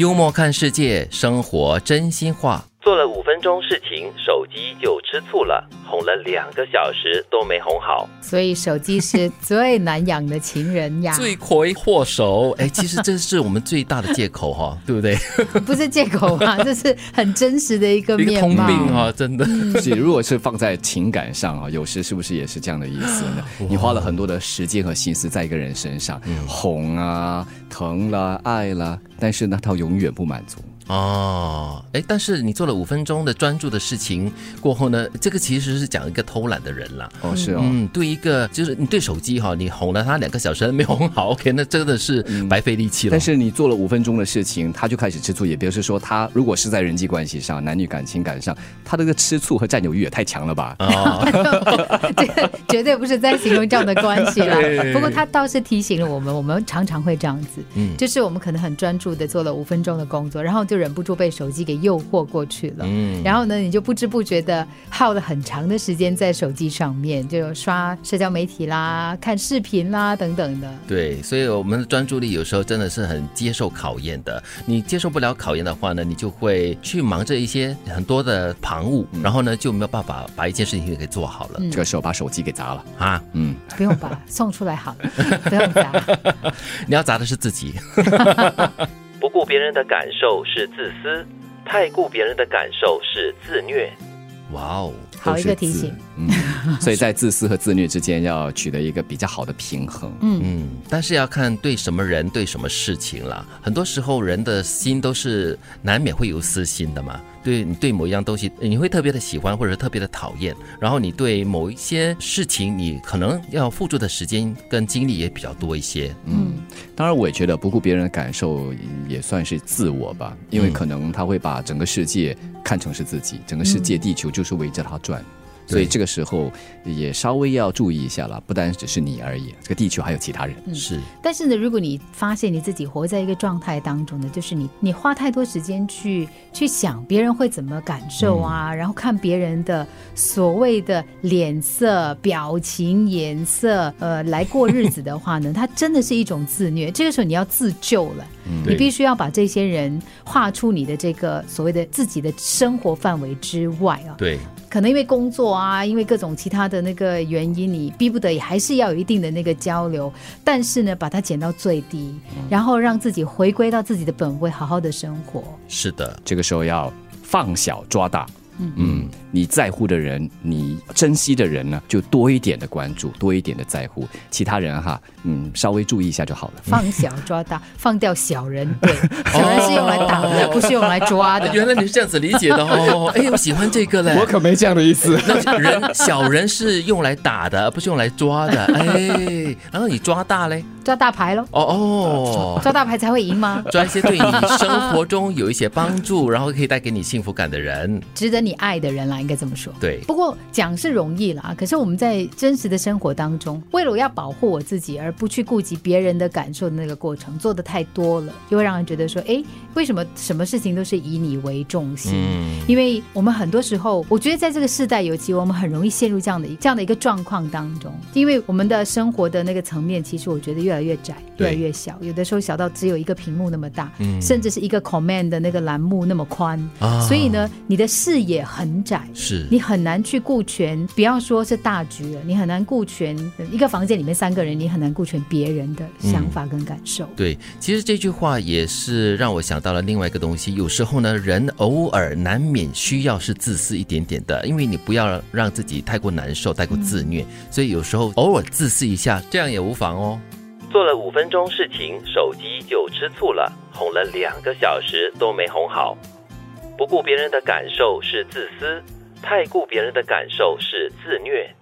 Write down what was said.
幽默看世界，生活真心话。做了五分钟事情，手机就吃醋了，哄了两个小时都没哄好。所以手机是最难养的情人呀，罪魁祸首。哎，其实这是我们最大的借口哈，对不对？不是借口啊，这是很真实的一个面通病啊，真的。是，如果是放在情感上啊，有时是不是也是这样的意思呢？你花了很多的时间和心思在一个人身上，哄啊、疼了、爱啦，但是呢，他永远不满足。哦，哎，但是你做了五分钟的专注的事情过后呢，这个其实是讲一个偷懒的人了。哦，是哦，嗯，对一个就是你对手机哈，你哄了他两个小时没哄好，OK，那真的是白费力气了。但是你做了五分钟的事情，他就开始吃醋，也表示说他如果是在人际关系上、男女感情感上，他这个吃醋和占有欲也太强了吧？哦，这个绝对不是在形容这样的关系了。不过他倒是提醒了我们，我们常常会这样子，嗯，就是我们可能很专注的做了五分钟的工作，然后就。忍不住被手机给诱惑过去了，嗯，然后呢，你就不知不觉的耗了很长的时间在手机上面，就刷社交媒体啦、看视频啦等等的。对，所以我们的专注力有时候真的是很接受考验的。你接受不了考验的话呢，你就会去忙着一些很多的旁务，然后呢就没有办法把一件事情给做好了。这个时候把手机给砸了啊？嗯，不用把 送出来好了，不用砸。你要砸的是自己。不顾别人的感受是自私，太顾别人的感受是自虐。哇哦，好一个提醒。嗯，所以在自私和自虐之间要取得一个比较好的平衡。嗯嗯，但是要看对什么人对什么事情了。很多时候人的心都是难免会有私心的嘛。对你对某一样东西，你会特别的喜欢或者特别的讨厌。然后你对某一些事情，你可能要付出的时间跟精力也比较多一些。嗯，当然我也觉得不顾别人的感受也算是自我吧，因为可能他会把整个世界看成是自己，整个世界地球就是围着他转。所以这个时候也稍微要注意一下了，不单只是你而已，这个地球还有其他人。是，但是呢，如果你发现你自己活在一个状态当中呢，就是你你花太多时间去去想别人会怎么感受啊，然后看别人的所谓的脸色、表情、颜色，呃，来过日子的话呢，它真的是一种自虐。这个时候你要自救了，你必须要把这些人画出你的这个所谓的自己的生活范围之外啊。对。可能因为工作啊，因为各种其他的那个原因，你逼不得已还是要有一定的那个交流。但是呢，把它减到最低，然后让自己回归到自己的本位，好好的生活。是的，这个时候要放小抓大。嗯，你在乎的人，你珍惜的人呢，就多一点的关注，多一点的在乎。其他人哈，嗯，稍微注意一下就好了。放小抓大，放掉小人。对，小人是用来打的，不是用来抓的。原来你是这样子理解的哦。哎，我喜欢这个嘞。我可没这样的意思。那人小人是用来打的，不是用来抓的。哎，然后你抓大嘞？抓大牌喽。哦哦，抓大牌才会赢吗？抓一些对你生活中有一些帮助，然后可以带给你幸福感的人，值得你。爱的人啦，应该这么说。对，不过讲是容易了啊，可是我们在真实的生活当中，为了要保护我自己，而不去顾及别人的感受的那个过程，做的太多了，就会让人觉得说，哎，为什么什么事情都是以你为重心？嗯，因为我们很多时候，我觉得在这个世代，尤其我们很容易陷入这样的这样的一个状况当中，因为我们的生活的那个层面，其实我觉得越来越窄，越来越小，有的时候小到只有一个屏幕那么大，甚至是一个 command 的那个栏目那么宽，所以呢，你的视野。很窄，是你很难去顾全，不要说是大局了，你很难顾全一个房间里面三个人，你很难顾全别人的想法跟感受。对，其实这句话也是让我想到了另外一个东西。有时候呢，人偶尔难免需要是自私一点点的，因为你不要让自己太过难受、太过自虐，所以有时候偶尔自私一下，这样也无妨哦。做了五分钟事情，手机就吃醋了，哄了两个小时都没哄好。不顾别人的感受是自私，太顾别人的感受是自虐。